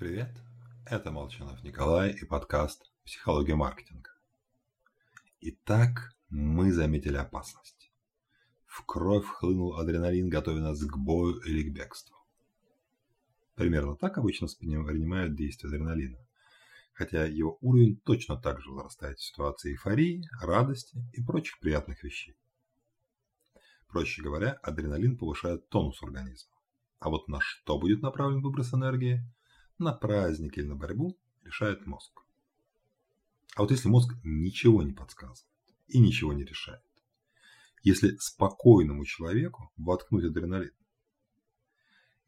Привет, это Молчанов Николай и подкаст «Психология маркетинга». Итак, мы заметили опасность. В кровь хлынул адреналин, готовя нас к бою или к бегству. Примерно так обычно принимают действие адреналина, хотя его уровень точно так же возрастает в ситуации эйфории, радости и прочих приятных вещей. Проще говоря, адреналин повышает тонус организма. А вот на что будет направлен выброс энергии, на праздник или на борьбу, решает мозг. А вот если мозг ничего не подсказывает и ничего не решает, если спокойному человеку воткнуть адреналин,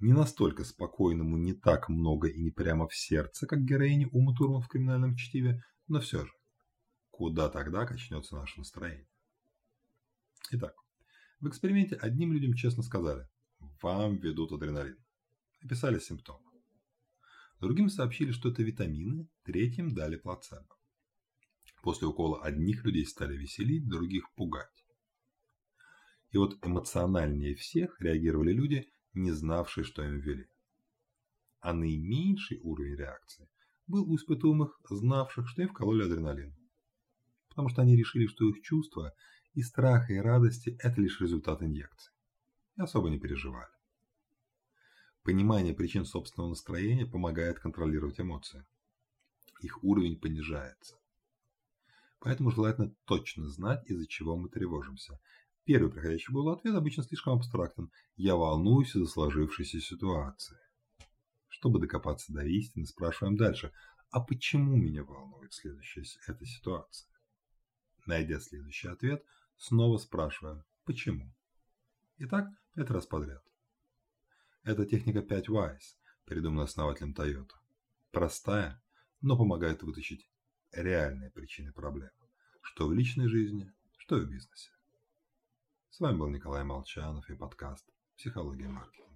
не настолько спокойному не так много и не прямо в сердце, как героине Умы Турман в криминальном чтиве, но все же, куда тогда качнется наше настроение? Итак, в эксперименте одним людям честно сказали, вам ведут адреналин. Описали симптомы. Другим сообщили, что это витамины, третьим дали плацебо. После укола одних людей стали веселить, других пугать. И вот эмоциональнее всех реагировали люди, не знавшие, что им ввели. А наименьший уровень реакции был у испытуемых, знавших, что им вкололи адреналин. Потому что они решили, что их чувства и страха, и радости – это лишь результат инъекции. И особо не переживали. Понимание причин собственного настроения помогает контролировать эмоции. Их уровень понижается. Поэтому желательно точно знать, из-за чего мы тревожимся. Первый приходящий голову ответ обычно слишком абстрактен. Я волнуюсь из-за сложившейся ситуации. Чтобы докопаться до истины, спрашиваем дальше. А почему меня волнует следующая эта ситуация? Найдя следующий ответ, снова спрашиваем «почему?». Итак, пять раз подряд. Это техника 5 Wise, придуманная основателем Toyota. Простая, но помогает вытащить реальные причины проблем, что в личной жизни, что в бизнесе. С вами был Николай Молчанов и подкаст «Психология маркетинга».